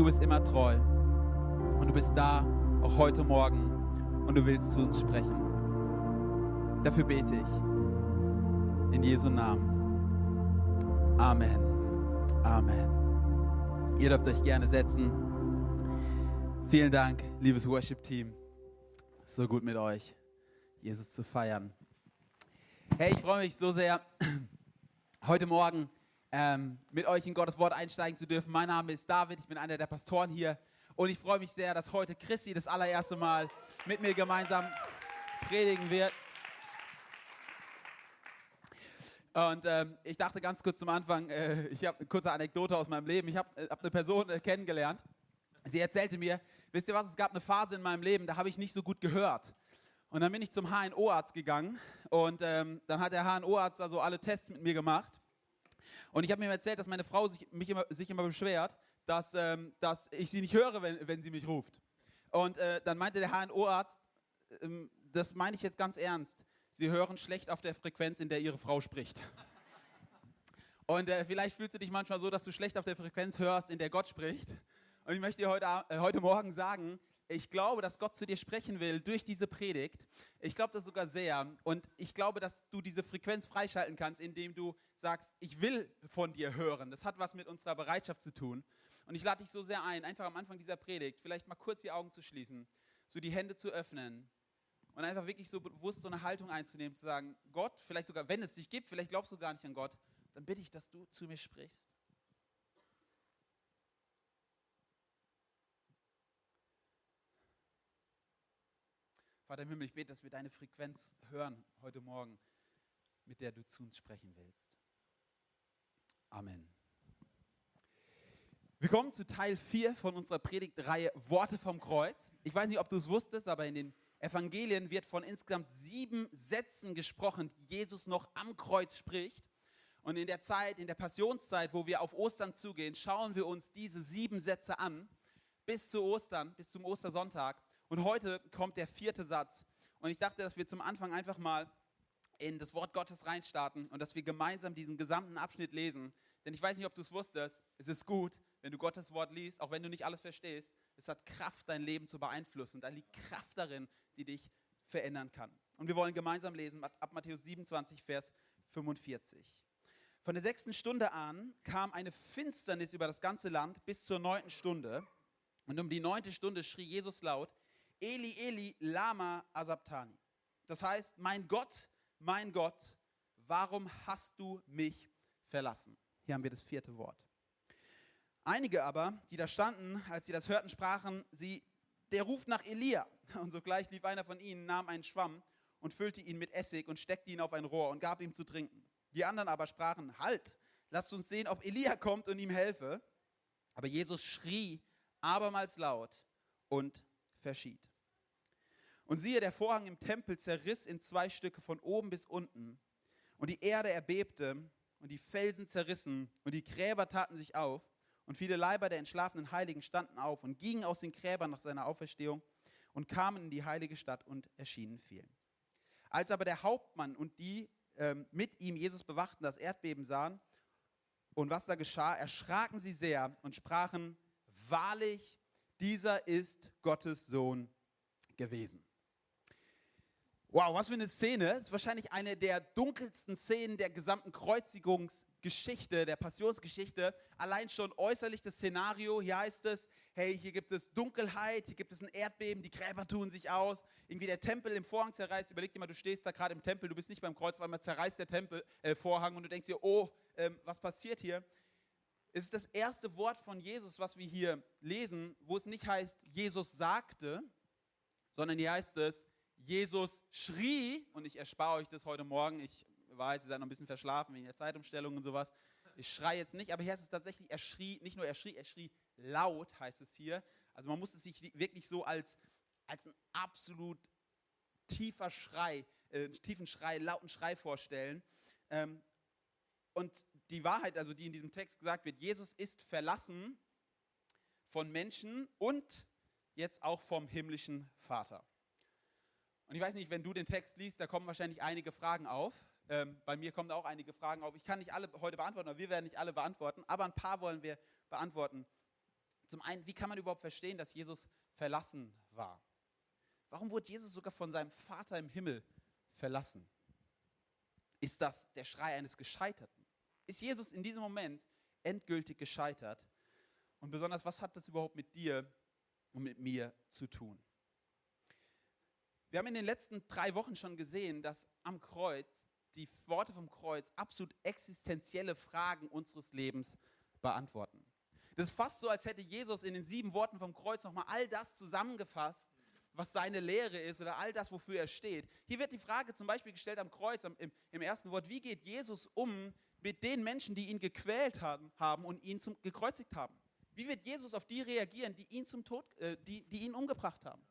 du bist immer treu. Und du bist da, auch heute Morgen. Und du willst zu uns sprechen. Dafür bete ich. In Jesu Namen. Amen. Amen. Ihr dürft euch gerne setzen. Vielen Dank, liebes Worship-Team. So gut mit euch, Jesus zu feiern. Hey, ich freue mich so sehr, heute Morgen ähm, mit euch in Gottes Wort einsteigen zu dürfen. Mein Name ist David, ich bin einer der Pastoren hier und ich freue mich sehr, dass heute Christi das allererste Mal mit mir gemeinsam predigen wird. Und ähm, ich dachte ganz kurz zum Anfang, äh, ich habe eine kurze Anekdote aus meinem Leben. Ich habe äh, hab eine Person äh, kennengelernt. Sie erzählte mir, wisst ihr was, es gab eine Phase in meinem Leben, da habe ich nicht so gut gehört. Und dann bin ich zum HNO-Arzt gegangen und ähm, dann hat der HNO-Arzt also alle Tests mit mir gemacht. Und ich habe mir erzählt, dass meine Frau sich, immer, sich immer beschwert, dass, ähm, dass ich sie nicht höre, wenn, wenn sie mich ruft. Und äh, dann meinte der HNO-Arzt, ähm, das meine ich jetzt ganz ernst, sie hören schlecht auf der Frequenz, in der ihre Frau spricht. Und äh, vielleicht fühlst du dich manchmal so, dass du schlecht auf der Frequenz hörst, in der Gott spricht. Und ich möchte dir heute, äh, heute Morgen sagen, ich glaube, dass Gott zu dir sprechen will durch diese Predigt. Ich glaube das sogar sehr. Und ich glaube, dass du diese Frequenz freischalten kannst, indem du sagst, ich will von dir hören. Das hat was mit unserer Bereitschaft zu tun. Und ich lade dich so sehr ein, einfach am Anfang dieser Predigt vielleicht mal kurz die Augen zu schließen, so die Hände zu öffnen und einfach wirklich so bewusst so eine Haltung einzunehmen, zu sagen, Gott, vielleicht sogar, wenn es dich gibt, vielleicht glaubst du gar nicht an Gott, dann bitte ich, dass du zu mir sprichst. Vater im Himmel, ich bete, dass wir deine Frequenz hören heute Morgen, mit der du zu uns sprechen willst. Amen. Wir kommen zu Teil 4 von unserer Predigtreihe Worte vom Kreuz. Ich weiß nicht, ob du es wusstest, aber in den Evangelien wird von insgesamt sieben Sätzen gesprochen, die Jesus noch am Kreuz spricht. Und in der Zeit, in der Passionszeit, wo wir auf Ostern zugehen, schauen wir uns diese sieben Sätze an, bis zu Ostern, bis zum Ostersonntag. Und heute kommt der vierte Satz. Und ich dachte, dass wir zum Anfang einfach mal in das Wort Gottes reinstarten und dass wir gemeinsam diesen gesamten Abschnitt lesen. Denn ich weiß nicht, ob du es wusstest, es ist gut, wenn du Gottes Wort liest, auch wenn du nicht alles verstehst. Es hat Kraft, dein Leben zu beeinflussen. Da liegt Kraft darin, die dich verändern kann. Und wir wollen gemeinsam lesen ab Matthäus 27, Vers 45. Von der sechsten Stunde an kam eine Finsternis über das ganze Land bis zur neunten Stunde. Und um die neunte Stunde schrie Jesus laut, Eli, Eli, Lama Asabtani. Das heißt, mein Gott, mein Gott, warum hast du mich verlassen? Hier haben wir das vierte Wort. Einige aber, die da standen, als sie das hörten, sprachen sie, der ruft nach Elia. Und sogleich lief einer von ihnen, nahm einen Schwamm und füllte ihn mit Essig und steckte ihn auf ein Rohr und gab ihm zu trinken. Die anderen aber sprachen, halt, lasst uns sehen, ob Elia kommt und ihm helfe. Aber Jesus schrie abermals laut und verschied. Und siehe, der Vorhang im Tempel zerriss in zwei Stücke von oben bis unten. Und die Erde erbebte und die Felsen zerrissen und die Gräber taten sich auf. Und viele Leiber der entschlafenen Heiligen standen auf und gingen aus den Gräbern nach seiner Auferstehung und kamen in die heilige Stadt und erschienen vielen. Als aber der Hauptmann und die ähm, mit ihm Jesus bewachten, das Erdbeben sahen und was da geschah, erschraken sie sehr und sprachen, wahrlich, dieser ist Gottes Sohn gewesen. Wow, was für eine Szene. Das ist wahrscheinlich eine der dunkelsten Szenen der gesamten Kreuzigungsgeschichte, der Passionsgeschichte. Allein schon äußerlich das Szenario. Hier heißt es, hey, hier gibt es Dunkelheit, hier gibt es ein Erdbeben, die Gräber tun sich aus. Irgendwie der Tempel im Vorhang zerreißt. Überleg dir mal, du stehst da gerade im Tempel, du bist nicht beim Kreuz, auf einmal zerreißt der Tempel, äh, Vorhang und du denkst dir, oh, ähm, was passiert hier? Es ist das erste Wort von Jesus, was wir hier lesen, wo es nicht heißt, Jesus sagte, sondern hier heißt es, Jesus schrie, und ich erspare euch das heute Morgen, ich weiß, ihr seid noch ein bisschen verschlafen wegen der Zeitumstellung und sowas. Ich schreie jetzt nicht, aber hier heißt es tatsächlich, er schrie, nicht nur er schrie, er schrie laut, heißt es hier. Also man muss es sich wirklich so als, als ein absolut tiefer Schrei, äh, tiefen Schrei, lauten Schrei vorstellen. Ähm, und die Wahrheit, also die in diesem Text gesagt wird, Jesus ist verlassen von Menschen und jetzt auch vom himmlischen Vater. Und ich weiß nicht, wenn du den Text liest, da kommen wahrscheinlich einige Fragen auf. Ähm, bei mir kommen auch einige Fragen auf. Ich kann nicht alle heute beantworten, aber wir werden nicht alle beantworten, aber ein paar wollen wir beantworten. Zum einen, wie kann man überhaupt verstehen, dass Jesus verlassen war? Warum wurde Jesus sogar von seinem Vater im Himmel verlassen? Ist das der Schrei eines Gescheiterten? Ist Jesus in diesem Moment endgültig gescheitert? Und besonders, was hat das überhaupt mit dir und mit mir zu tun? Wir haben in den letzten drei Wochen schon gesehen, dass am Kreuz die Worte vom Kreuz absolut existenzielle Fragen unseres Lebens beantworten. Das ist fast so, als hätte Jesus in den sieben Worten vom Kreuz nochmal all das zusammengefasst, was seine Lehre ist oder all das, wofür er steht. Hier wird die Frage zum Beispiel gestellt am Kreuz, im, im ersten Wort, wie geht Jesus um mit den Menschen, die ihn gequält haben, haben und ihn zum, gekreuzigt haben? Wie wird Jesus auf die reagieren, die ihn, zum Tod, äh, die, die ihn umgebracht haben?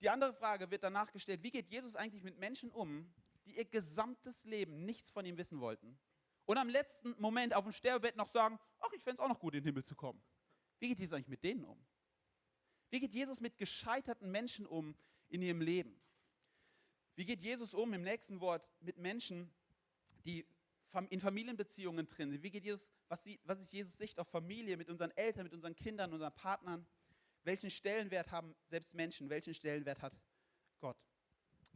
Die andere Frage wird danach gestellt, wie geht Jesus eigentlich mit Menschen um, die ihr gesamtes Leben nichts von ihm wissen wollten und am letzten Moment auf dem Sterbebett noch sagen, ach, ich fände es auch noch gut, in den Himmel zu kommen. Wie geht Jesus eigentlich mit denen um? Wie geht Jesus mit gescheiterten Menschen um in ihrem Leben? Wie geht Jesus um im nächsten Wort mit Menschen, die in Familienbeziehungen drin sind? Wie geht Jesus, was, was ist Jesus Sicht auf Familie mit unseren Eltern, mit unseren Kindern, unseren Partnern? Welchen Stellenwert haben selbst Menschen? Welchen Stellenwert hat Gott?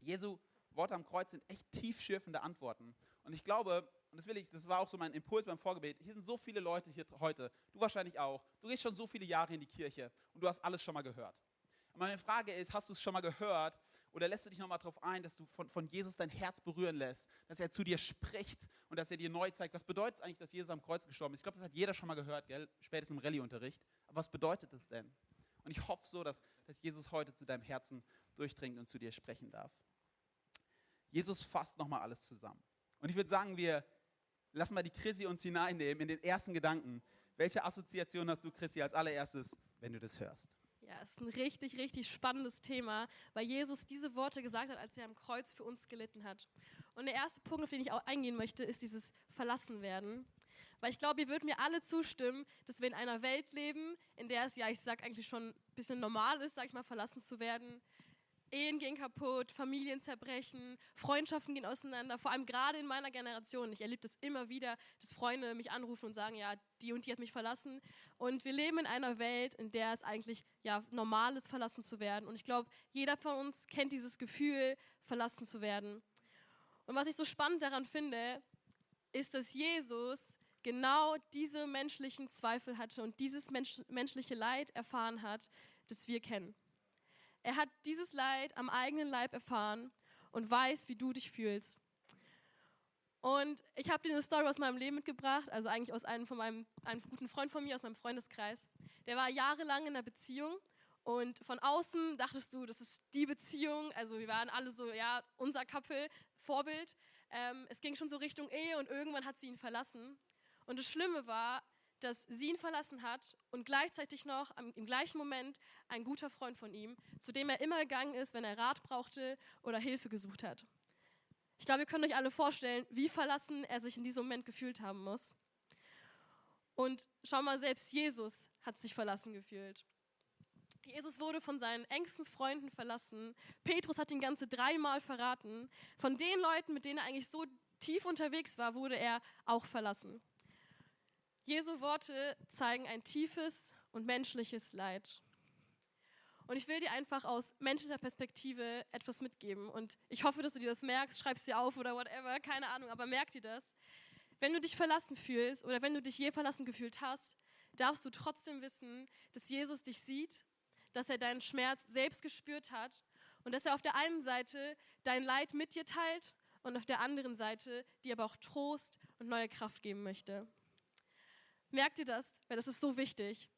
Jesu Worte am Kreuz sind echt tiefschürfende Antworten. Und ich glaube, und das will ich, das war auch so mein Impuls beim Vorgebet, hier sind so viele Leute hier heute, du wahrscheinlich auch, du gehst schon so viele Jahre in die Kirche und du hast alles schon mal gehört. Und meine Frage ist, hast du es schon mal gehört oder lässt du dich nochmal darauf ein, dass du von, von Jesus dein Herz berühren lässt, dass er zu dir spricht und dass er dir neu zeigt, was bedeutet es eigentlich, dass Jesus am Kreuz gestorben ist? Ich glaube, das hat jeder schon mal gehört, gell? spätestens im Rallyeunterricht. Aber was bedeutet es denn? Und ich hoffe so, dass, dass Jesus heute zu deinem Herzen durchdringt und zu dir sprechen darf. Jesus fasst nochmal alles zusammen. Und ich würde sagen, wir lass mal die Chrissy uns hineinnehmen in den ersten Gedanken. Welche Assoziation hast du, Chrissy, als allererstes, wenn du das hörst? Ja, es ist ein richtig, richtig spannendes Thema, weil Jesus diese Worte gesagt hat, als er am Kreuz für uns gelitten hat. Und der erste Punkt, auf den ich auch eingehen möchte, ist dieses Verlassenwerden. Weil ich glaube, ihr würdet mir alle zustimmen, dass wir in einer Welt leben, in der es, ja, ich sag eigentlich schon ein bisschen normal ist, sag ich mal, verlassen zu werden. Ehen gehen kaputt, Familien zerbrechen, Freundschaften gehen auseinander, vor allem gerade in meiner Generation. Ich erlebe das immer wieder, dass Freunde mich anrufen und sagen, ja, die und die hat mich verlassen. Und wir leben in einer Welt, in der es eigentlich ja, normal ist, verlassen zu werden. Und ich glaube, jeder von uns kennt dieses Gefühl, verlassen zu werden. Und was ich so spannend daran finde, ist, dass Jesus genau diese menschlichen Zweifel hatte und dieses mensch menschliche Leid erfahren hat, das wir kennen. Er hat dieses Leid am eigenen Leib erfahren und weiß, wie du dich fühlst. Und ich habe dir eine Story aus meinem Leben mitgebracht, also eigentlich aus einem von meinem einem guten Freund von mir aus meinem Freundeskreis. Der war jahrelang in einer Beziehung und von außen dachtest du, das ist die Beziehung. Also wir waren alle so, ja, unser Couple, Vorbild. Ähm, es ging schon so Richtung Ehe und irgendwann hat sie ihn verlassen. Und das Schlimme war, dass sie ihn verlassen hat und gleichzeitig noch im gleichen Moment ein guter Freund von ihm, zu dem er immer gegangen ist, wenn er Rat brauchte oder Hilfe gesucht hat. Ich glaube, ihr könnt euch alle vorstellen, wie verlassen er sich in diesem Moment gefühlt haben muss. Und schau mal, selbst Jesus hat sich verlassen gefühlt. Jesus wurde von seinen engsten Freunden verlassen. Petrus hat ihn ganze dreimal verraten. Von den Leuten, mit denen er eigentlich so tief unterwegs war, wurde er auch verlassen. Jesu Worte zeigen ein tiefes und menschliches Leid. Und ich will dir einfach aus menschlicher Perspektive etwas mitgeben. Und ich hoffe, dass du dir das merkst, schreibst dir auf oder whatever, keine Ahnung, aber merk dir das. Wenn du dich verlassen fühlst oder wenn du dich je verlassen gefühlt hast, darfst du trotzdem wissen, dass Jesus dich sieht, dass er deinen Schmerz selbst gespürt hat und dass er auf der einen Seite dein Leid mit dir teilt und auf der anderen Seite dir aber auch Trost und neue Kraft geben möchte. Merkt ihr das? Weil das ist so wichtig.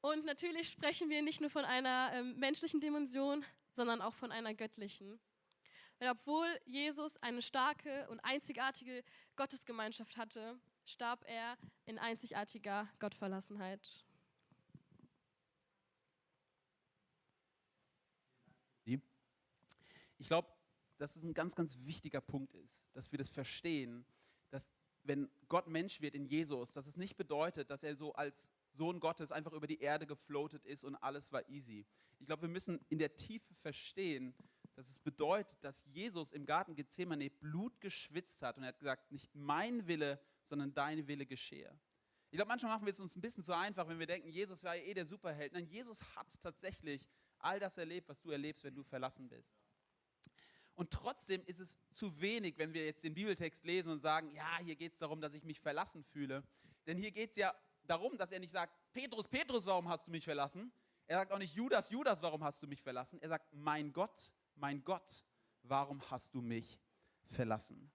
Und natürlich sprechen wir nicht nur von einer ähm, menschlichen Dimension, sondern auch von einer göttlichen. Weil obwohl Jesus eine starke und einzigartige Gottesgemeinschaft hatte, starb er in einzigartiger Gottverlassenheit. Ich glaube, dass es ein ganz, ganz wichtiger Punkt ist, dass wir das verstehen, wenn Gott Mensch wird in Jesus, dass es nicht bedeutet, dass er so als Sohn Gottes einfach über die Erde gefloatet ist und alles war easy. Ich glaube, wir müssen in der Tiefe verstehen, dass es bedeutet, dass Jesus im Garten Gethsemane Blut geschwitzt hat und er hat gesagt, nicht mein Wille, sondern dein Wille geschehe. Ich glaube, manchmal machen wir es uns ein bisschen zu einfach, wenn wir denken, Jesus war ja eh der Superheld. Nein, Jesus hat tatsächlich all das erlebt, was du erlebst, wenn du verlassen bist. Und trotzdem ist es zu wenig, wenn wir jetzt den Bibeltext lesen und sagen, ja, hier geht es darum, dass ich mich verlassen fühle. Denn hier geht es ja darum, dass er nicht sagt, Petrus, Petrus, warum hast du mich verlassen? Er sagt auch nicht, Judas, Judas, warum hast du mich verlassen? Er sagt, mein Gott, mein Gott, warum hast du mich verlassen?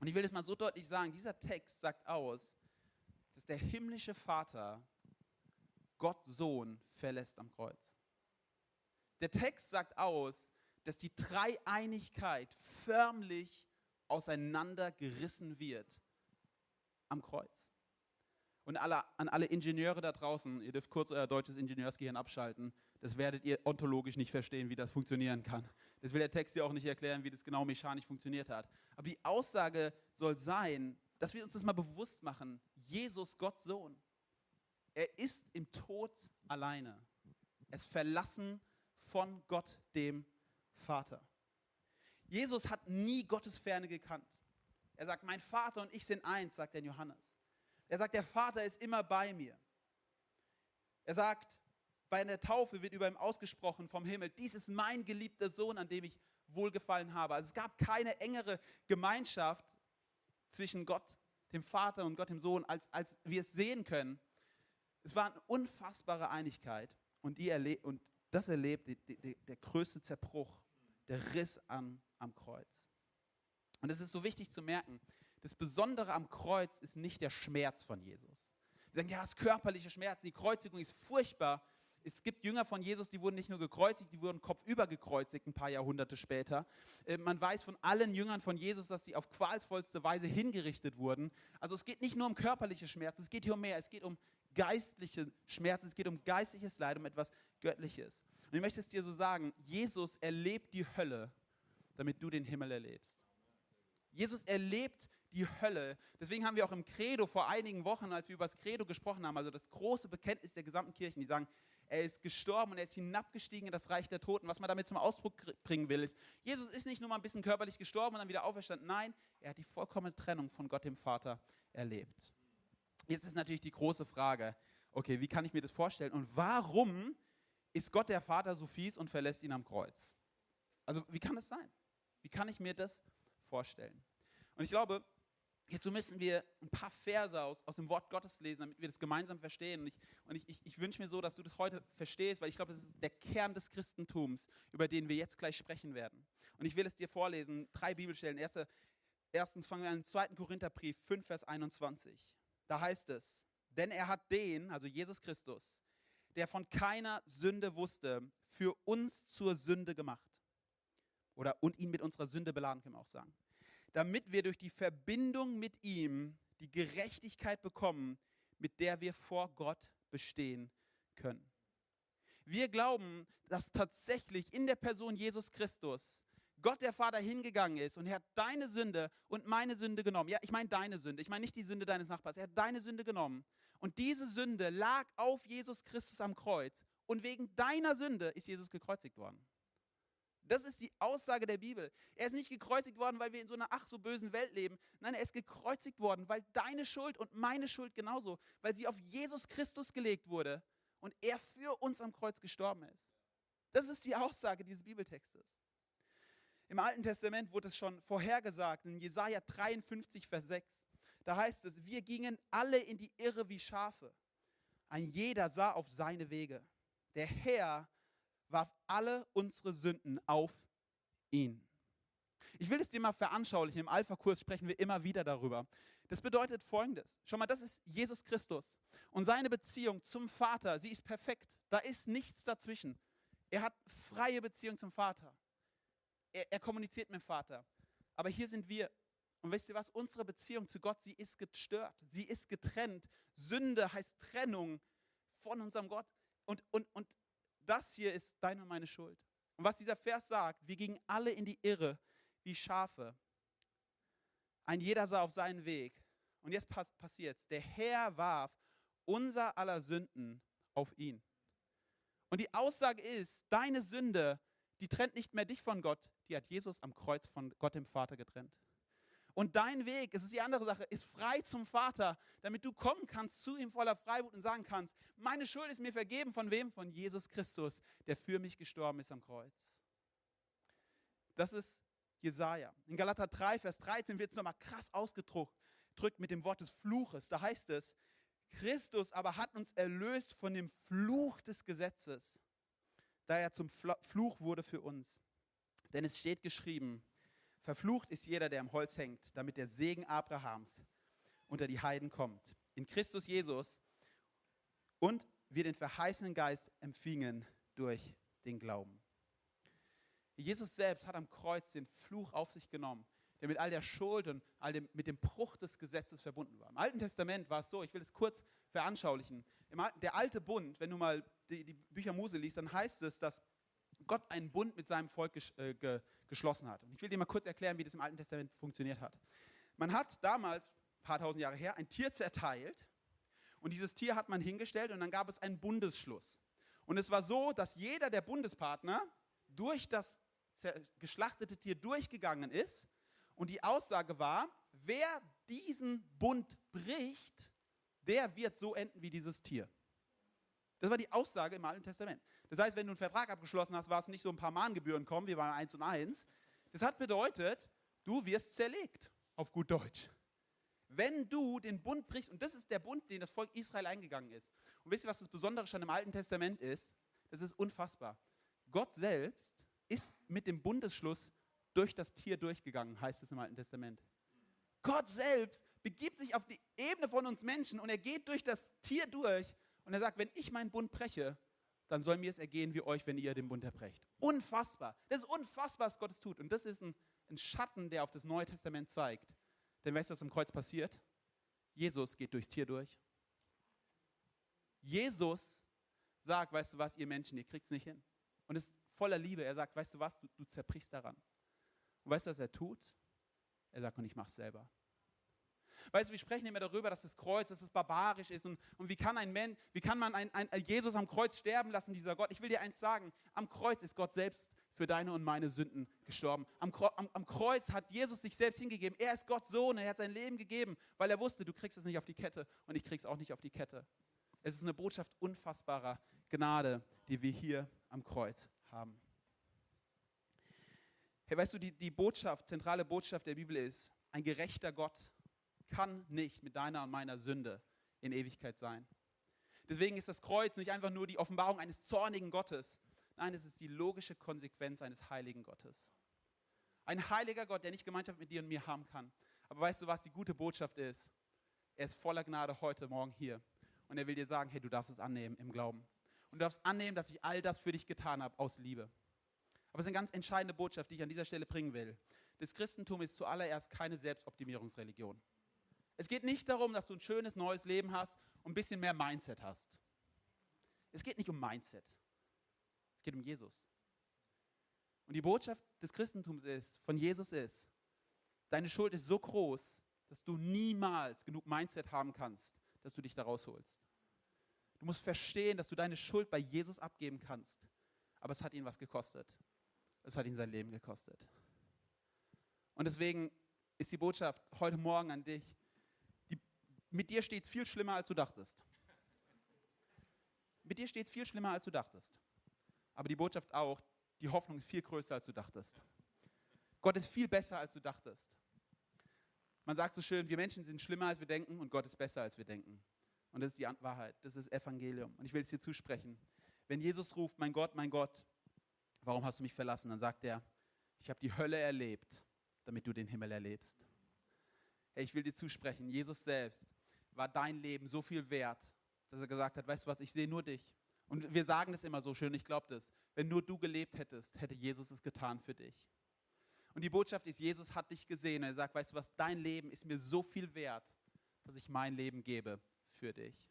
Und ich will das mal so deutlich sagen, dieser Text sagt aus, dass der himmlische Vater Gott Sohn verlässt am Kreuz. Der Text sagt aus, dass die Dreieinigkeit förmlich auseinandergerissen wird am Kreuz. Und alle, an alle Ingenieure da draußen, ihr dürft kurz euer deutsches Ingenieursgehirn abschalten, das werdet ihr ontologisch nicht verstehen, wie das funktionieren kann. Das will der Text ja auch nicht erklären, wie das genau mechanisch funktioniert hat. Aber die Aussage soll sein, dass wir uns das mal bewusst machen. Jesus, Gott Sohn, er ist im Tod alleine. Er ist verlassen von Gott, dem Vater. Jesus hat nie Gottes Ferne gekannt. Er sagt, mein Vater und ich sind eins, sagt der Johannes. Er sagt, der Vater ist immer bei mir. Er sagt, bei einer Taufe wird über ihm ausgesprochen vom Himmel, dies ist mein geliebter Sohn, an dem ich wohlgefallen habe. Also es gab keine engere Gemeinschaft zwischen Gott, dem Vater und Gott, dem Sohn, als, als wir es sehen können. Es war eine unfassbare Einigkeit und, die erle und das erlebt die, die, der größte Zerbruch, der Riss an, am Kreuz. Und es ist so wichtig zu merken, das Besondere am Kreuz ist nicht der Schmerz von Jesus. Wir sagen, ja, es ist körperliche Schmerzen, die Kreuzigung ist furchtbar, es gibt Jünger von Jesus, die wurden nicht nur gekreuzigt, die wurden kopfüber gekreuzigt ein paar Jahrhunderte später. Äh, man weiß von allen Jüngern von Jesus, dass sie auf qualvollste Weise hingerichtet wurden. Also es geht nicht nur um körperliche Schmerzen, es geht hier um mehr. Es geht um geistliche Schmerzen, es geht um geistliches Leid, um etwas Göttliches. Und ich möchte es dir so sagen, Jesus erlebt die Hölle, damit du den Himmel erlebst. Jesus erlebt die Hölle. Deswegen haben wir auch im Credo vor einigen Wochen, als wir über das Credo gesprochen haben, also das große Bekenntnis der gesamten Kirchen, die sagen, er ist gestorben und er ist hinabgestiegen in das Reich der Toten. Was man damit zum Ausdruck bringen will, ist, Jesus ist nicht nur mal ein bisschen körperlich gestorben und dann wieder auferstanden. Nein, er hat die vollkommene Trennung von Gott dem Vater erlebt. Jetzt ist natürlich die große Frage, okay, wie kann ich mir das vorstellen und warum ist Gott der Vater so fies und verlässt ihn am Kreuz? Also wie kann das sein? Wie kann ich mir das vorstellen? Und ich glaube, Hierzu müssen wir ein paar Verse aus, aus dem Wort Gottes lesen, damit wir das gemeinsam verstehen. Und ich, und ich, ich, wünsche mir so, dass du das heute verstehst, weil ich glaube, das ist der Kern des Christentums, über den wir jetzt gleich sprechen werden. Und ich will es dir vorlesen, drei Bibelstellen. Erste, erstens fangen wir an im 2. Korintherbrief 5, Vers 21. Da heißt es, denn er hat den, also Jesus Christus, der von keiner Sünde wusste, für uns zur Sünde gemacht. Oder und ihn mit unserer Sünde beladen, können wir auch sagen damit wir durch die Verbindung mit ihm die Gerechtigkeit bekommen, mit der wir vor Gott bestehen können. Wir glauben, dass tatsächlich in der Person Jesus Christus Gott der Vater hingegangen ist und er hat deine Sünde und meine Sünde genommen. Ja, ich meine deine Sünde, ich meine nicht die Sünde deines Nachbars. Er hat deine Sünde genommen. Und diese Sünde lag auf Jesus Christus am Kreuz. Und wegen deiner Sünde ist Jesus gekreuzigt worden. Das ist die Aussage der Bibel. Er ist nicht gekreuzigt worden, weil wir in so einer ach so bösen Welt leben. Nein, er ist gekreuzigt worden, weil deine Schuld und meine Schuld genauso, weil sie auf Jesus Christus gelegt wurde und er für uns am Kreuz gestorben ist. Das ist die Aussage dieses Bibeltextes. Im Alten Testament wurde es schon vorhergesagt, in Jesaja 53, Vers 6. Da heißt es: Wir gingen alle in die Irre wie Schafe. Ein jeder sah auf seine Wege. Der Herr warf alle unsere Sünden auf ihn. Ich will es dir mal veranschaulichen. Im Alpha-Kurs sprechen wir immer wieder darüber. Das bedeutet folgendes. Schau mal, das ist Jesus Christus. Und seine Beziehung zum Vater, sie ist perfekt. Da ist nichts dazwischen. Er hat freie Beziehung zum Vater. Er, er kommuniziert mit dem Vater. Aber hier sind wir. Und wisst ihr was? Unsere Beziehung zu Gott, sie ist gestört. Sie ist getrennt. Sünde heißt Trennung von unserem Gott. Und, und, und das hier ist deine und meine Schuld. Und was dieser Vers sagt, wir gingen alle in die Irre wie Schafe. Ein jeder sah auf seinen Weg. Und jetzt pass passiert Der Herr warf unser aller Sünden auf ihn. Und die Aussage ist, deine Sünde, die trennt nicht mehr dich von Gott, die hat Jesus am Kreuz von Gott dem Vater getrennt. Und dein Weg, es ist die andere Sache, ist frei zum Vater, damit du kommen kannst zu ihm voller Freiwut und sagen kannst, meine Schuld ist mir vergeben von wem? Von Jesus Christus, der für mich gestorben ist am Kreuz. Das ist Jesaja. In Galater 3, Vers 13 wird es nochmal krass ausgedrückt mit dem Wort des Fluches. Da heißt es, Christus aber hat uns erlöst von dem Fluch des Gesetzes, da er zum Fluch wurde für uns. Denn es steht geschrieben, verflucht ist jeder, der am Holz hängt, damit der Segen Abrahams unter die Heiden kommt. In Christus Jesus und wir den verheißenen Geist empfingen durch den Glauben. Jesus selbst hat am Kreuz den Fluch auf sich genommen, der mit all der Schuld und all dem, mit dem Bruch des Gesetzes verbunden war. Im Alten Testament war es so, ich will es kurz veranschaulichen. Der alte Bund, wenn du mal die, die Bücher Mose liest, dann heißt es, dass Gott einen Bund mit seinem Volk ges äh, ge geschlossen hat. Und ich will dir mal kurz erklären, wie das im Alten Testament funktioniert hat. Man hat damals, ein paar tausend Jahre her, ein Tier zerteilt und dieses Tier hat man hingestellt und dann gab es einen Bundesschluss. Und es war so, dass jeder der Bundespartner durch das geschlachtete Tier durchgegangen ist und die Aussage war, wer diesen Bund bricht, der wird so enden wie dieses Tier. Das war die Aussage im Alten Testament. Das heißt, wenn du einen Vertrag abgeschlossen hast, war es nicht so ein paar Mahngebühren kommen wie beim 1 und 1. Das hat bedeutet, du wirst zerlegt, auf gut Deutsch. Wenn du den Bund brichst, und das ist der Bund, den das Volk Israel eingegangen ist. Und wisst ihr, was das Besondere schon im Alten Testament ist? Das ist unfassbar. Gott selbst ist mit dem Bundesschluss durch das Tier durchgegangen, heißt es im Alten Testament. Gott selbst begibt sich auf die Ebene von uns Menschen und er geht durch das Tier durch und er sagt, wenn ich meinen Bund breche, dann soll mir es ergehen wie euch, wenn ihr den Bund erbrecht. Unfassbar. Das ist unfassbar, was Gott es tut. Und das ist ein, ein Schatten, der auf das Neue Testament zeigt. Denn weißt du, was am Kreuz passiert? Jesus geht durchs Tier durch. Jesus sagt, weißt du was, ihr Menschen, ihr kriegt es nicht hin. Und ist voller Liebe. Er sagt, weißt du was, du, du zerbrichst daran. Und weißt du, was er tut? Er sagt, und ich mache es selber. Weißt du, wir sprechen immer darüber, dass das Kreuz, dass es barbarisch ist und, und wie kann ein Mensch, wie kann man ein, ein, Jesus am Kreuz sterben lassen, dieser Gott? Ich will dir eins sagen, am Kreuz ist Gott selbst für deine und meine Sünden gestorben. Am, am, am, Kreuz hat Jesus sich selbst hingegeben. Er ist Gottes Sohn, er hat sein Leben gegeben, weil er wusste, du kriegst es nicht auf die Kette und ich krieg's auch nicht auf die Kette. Es ist eine Botschaft unfassbarer Gnade, die wir hier am Kreuz haben. Hey, weißt du, die, die Botschaft, zentrale Botschaft der Bibel ist, ein gerechter Gott kann nicht mit deiner und meiner Sünde in Ewigkeit sein. Deswegen ist das Kreuz nicht einfach nur die Offenbarung eines zornigen Gottes. Nein, es ist die logische Konsequenz eines heiligen Gottes. Ein heiliger Gott, der nicht Gemeinschaft mit dir und mir haben kann. Aber weißt du, was die gute Botschaft ist? Er ist voller Gnade heute Morgen hier. Und er will dir sagen, hey, du darfst es annehmen im Glauben. Und du darfst annehmen, dass ich all das für dich getan habe aus Liebe. Aber es ist eine ganz entscheidende Botschaft, die ich an dieser Stelle bringen will. Das Christentum ist zuallererst keine Selbstoptimierungsreligion. Es geht nicht darum, dass du ein schönes neues Leben hast und ein bisschen mehr Mindset hast. Es geht nicht um Mindset. Es geht um Jesus. Und die Botschaft des Christentums ist, von Jesus ist, deine Schuld ist so groß, dass du niemals genug Mindset haben kannst, dass du dich da rausholst. Du musst verstehen, dass du deine Schuld bei Jesus abgeben kannst. Aber es hat ihn was gekostet. Es hat ihn sein Leben gekostet. Und deswegen ist die Botschaft heute Morgen an dich, mit dir steht es viel schlimmer, als du dachtest. Mit dir steht es viel schlimmer, als du dachtest. Aber die Botschaft auch, die Hoffnung ist viel größer, als du dachtest. Gott ist viel besser, als du dachtest. Man sagt so schön, wir Menschen sind schlimmer, als wir denken und Gott ist besser, als wir denken. Und das ist die Wahrheit, das ist Evangelium. Und ich will es dir zusprechen. Wenn Jesus ruft, mein Gott, mein Gott, warum hast du mich verlassen? Dann sagt er, ich habe die Hölle erlebt, damit du den Himmel erlebst. Hey, ich will dir zusprechen, Jesus selbst war dein Leben so viel wert, dass er gesagt hat, weißt du was, ich sehe nur dich. Und wir sagen das immer so schön, ich glaube das. Wenn nur du gelebt hättest, hätte Jesus es getan für dich. Und die Botschaft ist, Jesus hat dich gesehen. Er sagt, weißt du was, dein Leben ist mir so viel wert, dass ich mein Leben gebe für dich.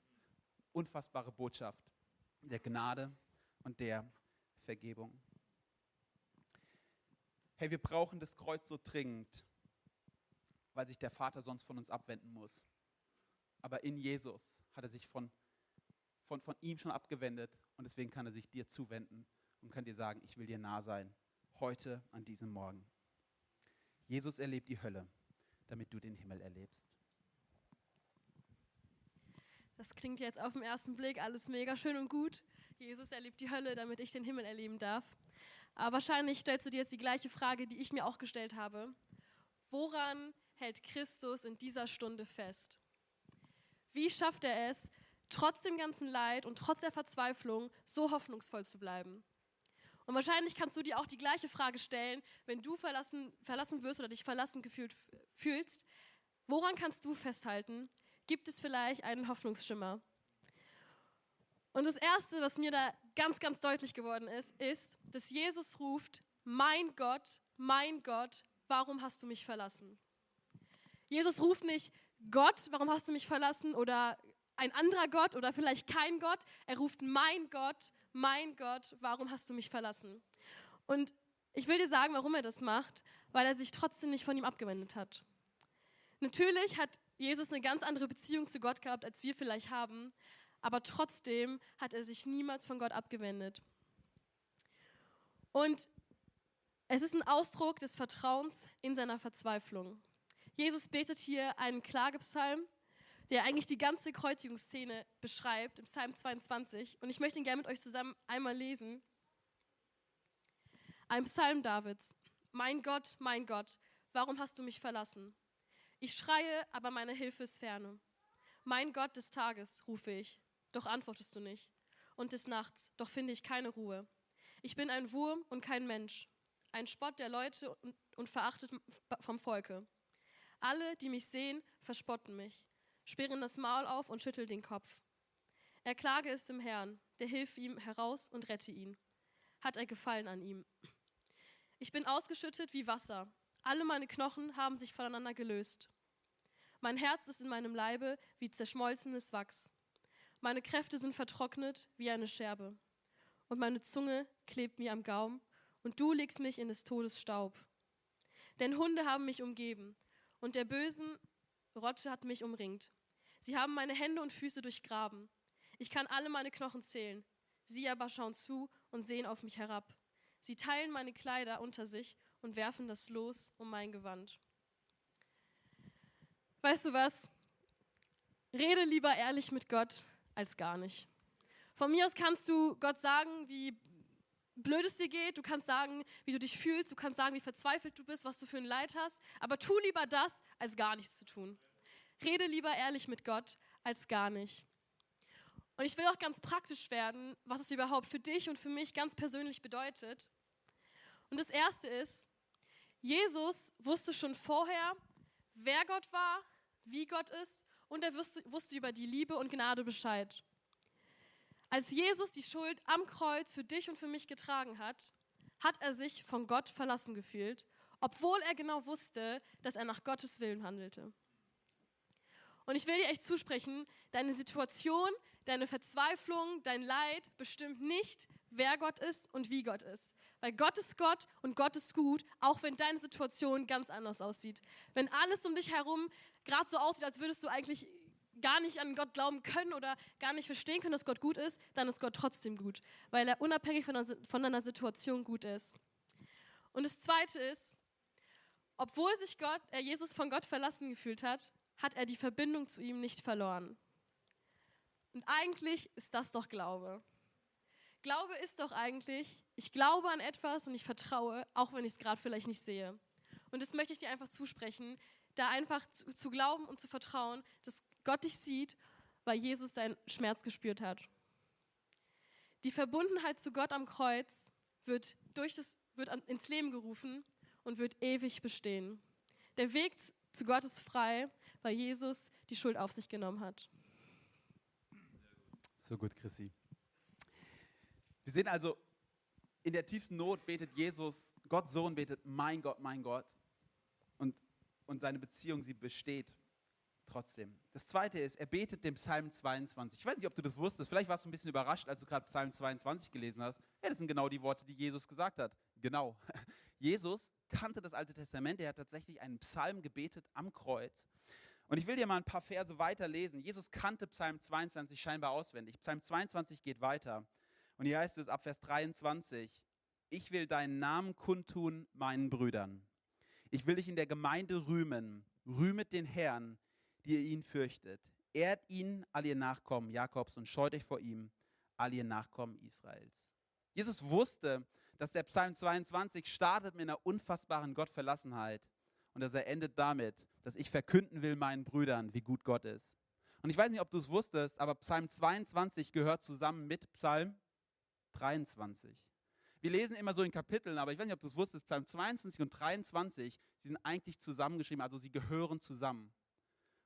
Unfassbare Botschaft der Gnade und der Vergebung. Hey, wir brauchen das Kreuz so dringend, weil sich der Vater sonst von uns abwenden muss aber in Jesus hat er sich von, von, von ihm schon abgewendet und deswegen kann er sich dir zuwenden und kann dir sagen, ich will dir nah sein, heute an diesem Morgen. Jesus erlebt die Hölle, damit du den Himmel erlebst. Das klingt jetzt auf den ersten Blick alles mega schön und gut. Jesus erlebt die Hölle, damit ich den Himmel erleben darf. Aber wahrscheinlich stellst du dir jetzt die gleiche Frage, die ich mir auch gestellt habe. Woran hält Christus in dieser Stunde fest? Wie schafft er es, trotz dem ganzen Leid und trotz der Verzweiflung so hoffnungsvoll zu bleiben? Und wahrscheinlich kannst du dir auch die gleiche Frage stellen, wenn du verlassen, verlassen wirst oder dich verlassen gefühlt fühlst. Woran kannst du festhalten? Gibt es vielleicht einen Hoffnungsschimmer? Und das Erste, was mir da ganz, ganz deutlich geworden ist, ist, dass Jesus ruft, mein Gott, mein Gott, warum hast du mich verlassen? Jesus ruft nicht, Gott, warum hast du mich verlassen? Oder ein anderer Gott oder vielleicht kein Gott. Er ruft, mein Gott, mein Gott, warum hast du mich verlassen? Und ich will dir sagen, warum er das macht, weil er sich trotzdem nicht von ihm abgewendet hat. Natürlich hat Jesus eine ganz andere Beziehung zu Gott gehabt, als wir vielleicht haben, aber trotzdem hat er sich niemals von Gott abgewendet. Und es ist ein Ausdruck des Vertrauens in seiner Verzweiflung. Jesus betet hier einen Klagepsalm, der eigentlich die ganze Kreuzigungsszene beschreibt, im Psalm 22. Und ich möchte ihn gerne mit euch zusammen einmal lesen. Ein Psalm Davids. Mein Gott, mein Gott, warum hast du mich verlassen? Ich schreie, aber meine Hilfe ist ferne. Mein Gott des Tages, rufe ich doch antwortest du nicht. Und des Nachts, doch finde ich keine Ruhe. Ich bin ein Wurm und kein Mensch, ein Spott der Leute und, und verachtet vom Volke. Alle, die mich sehen, verspotten mich, sperren das Maul auf und schütteln den Kopf. Er klage es dem Herrn, der hilft ihm heraus und rette ihn. Hat er Gefallen an ihm. Ich bin ausgeschüttet wie Wasser. Alle meine Knochen haben sich voneinander gelöst. Mein Herz ist in meinem Leibe wie zerschmolzenes Wachs. Meine Kräfte sind vertrocknet wie eine Scherbe. Und meine Zunge klebt mir am Gaum. Und du legst mich in des Todes Staub. Denn Hunde haben mich umgeben. Und der bösen Rotte hat mich umringt. Sie haben meine Hände und Füße durchgraben. Ich kann alle meine Knochen zählen. Sie aber schauen zu und sehen auf mich herab. Sie teilen meine Kleider unter sich und werfen das Los um mein Gewand. Weißt du was? Rede lieber ehrlich mit Gott, als gar nicht. Von mir aus kannst du Gott sagen, wie blöd es dir geht, du kannst sagen, wie du dich fühlst, du kannst sagen, wie verzweifelt du bist, was du für ein Leid hast, aber tu lieber das, als gar nichts zu tun. Rede lieber ehrlich mit Gott, als gar nicht. Und ich will auch ganz praktisch werden, was es überhaupt für dich und für mich ganz persönlich bedeutet. Und das Erste ist, Jesus wusste schon vorher, wer Gott war, wie Gott ist und er wusste über die Liebe und Gnade Bescheid. Als Jesus die Schuld am Kreuz für dich und für mich getragen hat, hat er sich von Gott verlassen gefühlt, obwohl er genau wusste, dass er nach Gottes Willen handelte. Und ich will dir echt zusprechen, deine Situation, deine Verzweiflung, dein Leid bestimmt nicht, wer Gott ist und wie Gott ist. Weil Gott ist Gott und Gott ist gut, auch wenn deine Situation ganz anders aussieht. Wenn alles um dich herum gerade so aussieht, als würdest du eigentlich gar nicht an Gott glauben können oder gar nicht verstehen können, dass Gott gut ist, dann ist Gott trotzdem gut, weil er unabhängig von, einer, von deiner Situation gut ist. Und das Zweite ist, obwohl sich Gott, äh, Jesus von Gott verlassen gefühlt hat, hat er die Verbindung zu ihm nicht verloren. Und eigentlich ist das doch Glaube. Glaube ist doch eigentlich, ich glaube an etwas und ich vertraue, auch wenn ich es gerade vielleicht nicht sehe. Und das möchte ich dir einfach zusprechen, da einfach zu, zu glauben und zu vertrauen, dass Gott dich sieht, weil Jesus deinen Schmerz gespürt hat. Die Verbundenheit zu Gott am Kreuz wird, durch das, wird ins Leben gerufen und wird ewig bestehen. Der Weg zu Gott ist frei, weil Jesus die Schuld auf sich genommen hat. So gut, Chrissy. Wir sehen also, in der tiefsten Not betet Jesus, Gott Sohn betet, mein Gott, mein Gott und seine Beziehung, sie besteht trotzdem. Das zweite ist, er betet dem Psalm 22. Ich weiß nicht, ob du das wusstest, vielleicht warst du ein bisschen überrascht, als du gerade Psalm 22 gelesen hast. Ja, das sind genau die Worte, die Jesus gesagt hat. Genau. Jesus kannte das Alte Testament, er hat tatsächlich einen Psalm gebetet am Kreuz. Und ich will dir mal ein paar Verse weiterlesen. Jesus kannte Psalm 22 scheinbar auswendig. Psalm 22 geht weiter. Und hier heißt es ab Vers 23, ich will deinen Namen kundtun meinen Brüdern. Ich will dich in der Gemeinde rühmen. rühmet den Herrn, die ihr ihn fürchtet. Ehrt ihn, all ihr Nachkommen Jakobs, und scheut euch vor ihm, all ihr Nachkommen Israels. Jesus wusste, dass der Psalm 22 startet mit einer unfassbaren Gottverlassenheit und dass er endet damit, dass ich verkünden will meinen Brüdern, wie gut Gott ist. Und ich weiß nicht, ob du es wusstest, aber Psalm 22 gehört zusammen mit Psalm 23. Wir lesen immer so in Kapiteln, aber ich weiß nicht, ob du es wusstest, Psalm 22 und 23, sie sind eigentlich zusammengeschrieben, also sie gehören zusammen.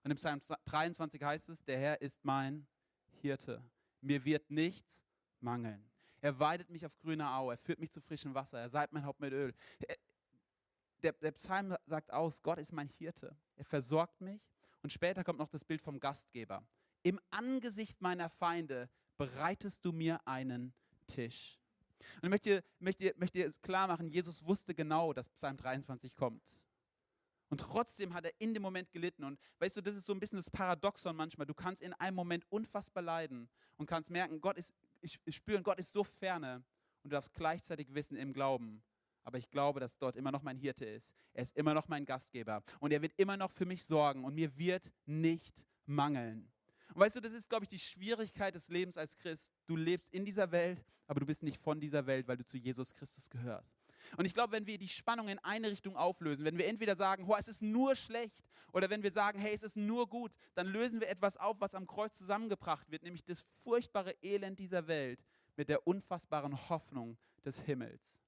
Und im Psalm 23 heißt es, der Herr ist mein Hirte. Mir wird nichts mangeln. Er weidet mich auf grüner Au, er führt mich zu frischem Wasser, er salbt mein Haupt mit Öl. Der, der Psalm sagt aus, Gott ist mein Hirte. Er versorgt mich. Und später kommt noch das Bild vom Gastgeber. Im Angesicht meiner Feinde bereitest du mir einen Tisch. Und ich möchte, möchte, möchte klar machen, Jesus wusste genau, dass Psalm 23 kommt. Und trotzdem hat er in dem Moment gelitten. Und weißt du, das ist so ein bisschen das Paradoxon manchmal. Du kannst in einem Moment unfassbar leiden und kannst merken, Gott ist, ich, ich spüre, Gott ist so ferne. Und du darfst gleichzeitig wissen im Glauben, aber ich glaube, dass dort immer noch mein Hirte ist. Er ist immer noch mein Gastgeber. Und er wird immer noch für mich sorgen und mir wird nicht mangeln. Und weißt du, das ist, glaube ich, die Schwierigkeit des Lebens als Christ. Du lebst in dieser Welt, aber du bist nicht von dieser Welt, weil du zu Jesus Christus gehörst. Und ich glaube, wenn wir die Spannung in eine Richtung auflösen, wenn wir entweder sagen, oh, es ist nur schlecht, oder wenn wir sagen, hey, es ist nur gut, dann lösen wir etwas auf, was am Kreuz zusammengebracht wird, nämlich das furchtbare Elend dieser Welt mit der unfassbaren Hoffnung des Himmels.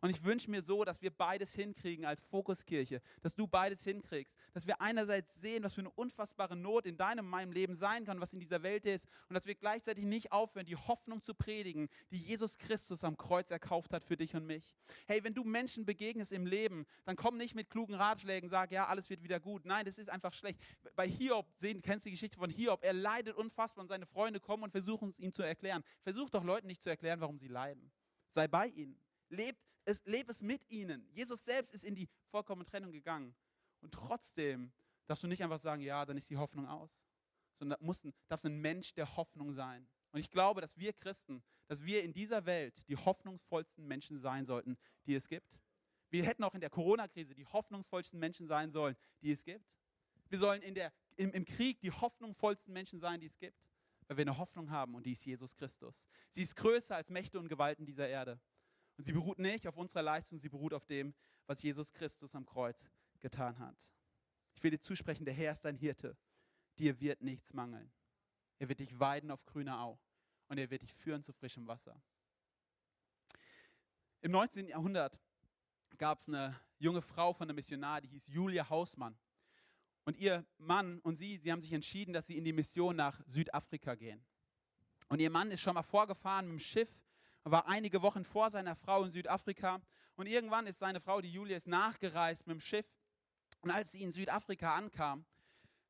Und ich wünsche mir so, dass wir beides hinkriegen als Fokuskirche, dass du beides hinkriegst, dass wir einerseits sehen, was für eine unfassbare Not in deinem, meinem Leben sein kann, was in dieser Welt ist, und dass wir gleichzeitig nicht aufhören, die Hoffnung zu predigen, die Jesus Christus am Kreuz erkauft hat für dich und mich. Hey, wenn du Menschen begegnest im Leben, dann komm nicht mit klugen Ratschlägen, sag, ja, alles wird wieder gut. Nein, das ist einfach schlecht. Bei Hiob, sehen, kennst du die Geschichte von Hiob, er leidet unfassbar und seine Freunde kommen und versuchen es ihm zu erklären. Versuch doch Leuten nicht zu erklären, warum sie leiden. Sei bei ihnen. Lebt es, lebe es mit ihnen. Jesus selbst ist in die vollkommene Trennung gegangen. Und trotzdem darfst du nicht einfach sagen, ja, dann ist die Hoffnung aus, sondern musst, darfst ein Mensch der Hoffnung sein. Und ich glaube, dass wir Christen, dass wir in dieser Welt die hoffnungsvollsten Menschen sein sollten, die es gibt. Wir hätten auch in der Corona-Krise die hoffnungsvollsten Menschen sein sollen, die es gibt. Wir sollen in der, im, im Krieg die hoffnungsvollsten Menschen sein, die es gibt, weil wir eine Hoffnung haben und die ist Jesus Christus. Sie ist größer als Mächte und Gewalten dieser Erde. Und sie beruht nicht auf unserer Leistung, sie beruht auf dem, was Jesus Christus am Kreuz getan hat. Ich will dir zusprechen, der Herr ist dein Hirte. Dir wird nichts mangeln. Er wird dich weiden auf grüner Au und er wird dich führen zu frischem Wasser. Im 19. Jahrhundert gab es eine junge Frau von einem Missionar, die hieß Julia Hausmann. Und ihr Mann und sie, sie haben sich entschieden, dass sie in die Mission nach Südafrika gehen. Und ihr Mann ist schon mal vorgefahren mit dem Schiff war einige Wochen vor seiner Frau in Südafrika und irgendwann ist seine Frau, die Julia, nachgereist mit dem Schiff und als sie in Südafrika ankam,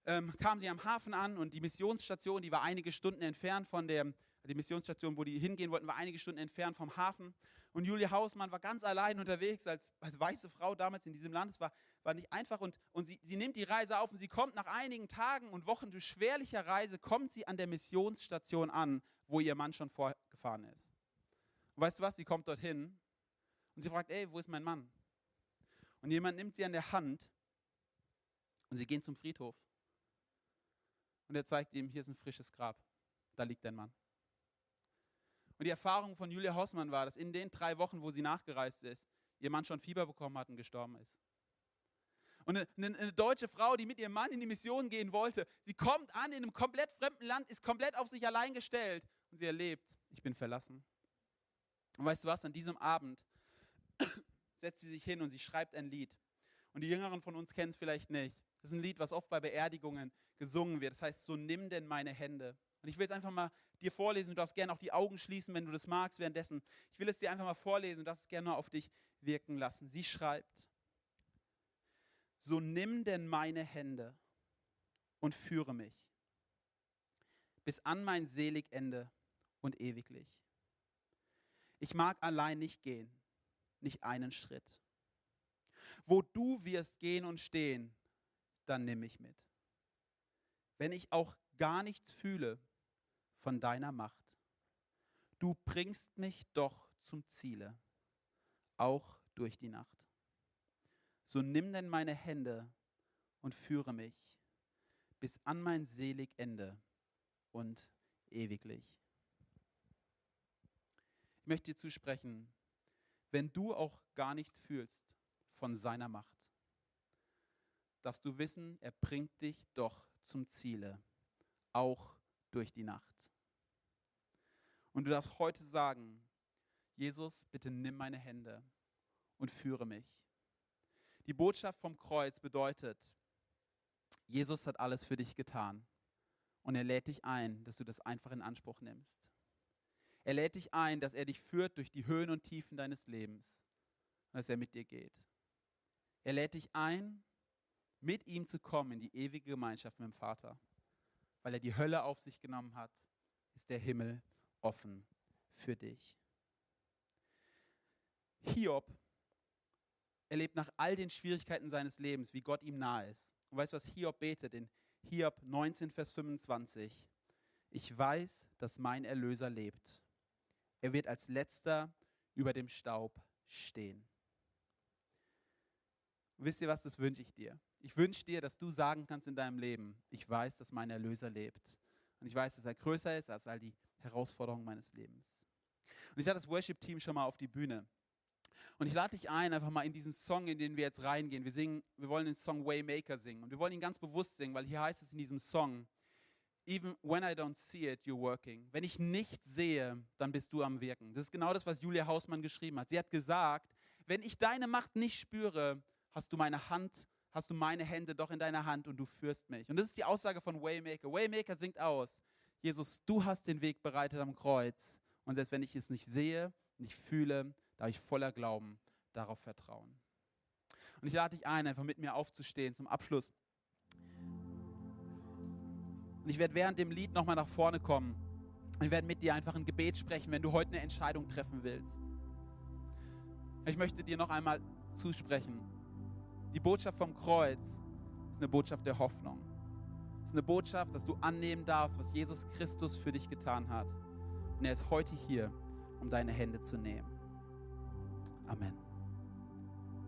ähm, kam sie am Hafen an und die Missionsstation, die war einige Stunden entfernt von der, die Missionsstation, wo die hingehen wollten, war einige Stunden entfernt vom Hafen. Und Julia Hausmann war ganz allein unterwegs als, als weiße Frau damals in diesem Land. Es war, war nicht einfach und, und sie, sie nimmt die Reise auf und sie kommt nach einigen Tagen und Wochen beschwerlicher Reise, kommt sie an der Missionsstation an, wo ihr Mann schon vorgefahren ist. Und weißt du was? Sie kommt dorthin und sie fragt, ey, wo ist mein Mann? Und jemand nimmt sie an der Hand und sie gehen zum Friedhof. Und er zeigt ihm, hier ist ein frisches Grab. Da liegt dein Mann. Und die Erfahrung von Julia Hausmann war, dass in den drei Wochen, wo sie nachgereist ist, ihr Mann schon Fieber bekommen hat und gestorben ist. Und eine, eine, deutsche Frau, die mit ihrem Mann in die Mission gehen wollte, sie kommt an in einem komplett fremden Land, ist komplett auf sich allein gestellt und sie erlebt, ich bin verlassen, und weißt du was, an diesem Abend setzt sie sich hin und sie schreibt ein Lied. Und die Jüngeren von uns kennen es vielleicht nicht. Das ist ein Lied, was oft bei Beerdigungen gesungen wird. Das heißt, so nimm denn meine Hände. Und ich will es einfach mal dir vorlesen. Du darfst gerne auch die Augen schließen, wenn du das magst währenddessen. Ich will es dir einfach mal vorlesen und das gerne mal auf dich wirken lassen. Sie schreibt, so nimm denn meine Hände und führe mich bis an mein selig Ende und ewiglich. Ich mag allein nicht gehen, nicht einen Schritt. Wo du wirst gehen und stehen, dann nimm mich mit. Wenn ich auch gar nichts fühle von deiner Macht, du bringst mich doch zum Ziele, auch durch die Nacht. So nimm denn meine Hände und führe mich bis an mein selig Ende und ewiglich. Möchte dir zusprechen, wenn du auch gar nichts fühlst von seiner Macht, darfst du wissen, er bringt dich doch zum Ziele, auch durch die Nacht. Und du darfst heute sagen, Jesus, bitte nimm meine Hände und führe mich. Die Botschaft vom Kreuz bedeutet, Jesus hat alles für dich getan und er lädt dich ein, dass du das einfach in Anspruch nimmst. Er lädt dich ein, dass er dich führt durch die Höhen und Tiefen deines Lebens und dass er mit dir geht. Er lädt dich ein, mit ihm zu kommen in die ewige Gemeinschaft mit dem Vater. Weil er die Hölle auf sich genommen hat, ist der Himmel offen für dich. Hiob erlebt nach all den Schwierigkeiten seines Lebens, wie Gott ihm nahe ist. Und weißt du, was Hiob betet in Hiob 19, Vers 25? Ich weiß, dass mein Erlöser lebt. Er wird als letzter über dem Staub stehen. Und wisst ihr was, das wünsche ich dir. Ich wünsche dir, dass du sagen kannst in deinem Leben, ich weiß, dass mein Erlöser lebt. Und ich weiß, dass er größer ist als all die Herausforderungen meines Lebens. Und ich lade das Worship-Team schon mal auf die Bühne. Und ich lade dich ein, einfach mal in diesen Song, in den wir jetzt reingehen. Wir, singen, wir wollen den Song Waymaker singen. Und wir wollen ihn ganz bewusst singen, weil hier heißt es in diesem Song, Even when I don't see it, you're working. Wenn ich nichts sehe, dann bist du am Wirken. Das ist genau das, was Julia Hausmann geschrieben hat. Sie hat gesagt, wenn ich deine Macht nicht spüre, hast du meine Hand, hast du meine Hände doch in deiner Hand und du führst mich. Und das ist die Aussage von Waymaker. Waymaker singt aus, Jesus, du hast den Weg bereitet am Kreuz. Und selbst wenn ich es nicht sehe, nicht fühle, darf ich voller Glauben darauf vertrauen. Und ich lade dich ein, einfach mit mir aufzustehen zum Abschluss. Und ich werde während dem Lied nochmal nach vorne kommen. Ich werde mit dir einfach ein Gebet sprechen, wenn du heute eine Entscheidung treffen willst. Ich möchte dir noch einmal zusprechen. Die Botschaft vom Kreuz ist eine Botschaft der Hoffnung. Es ist eine Botschaft, dass du annehmen darfst, was Jesus Christus für dich getan hat. Und er ist heute hier, um deine Hände zu nehmen. Amen.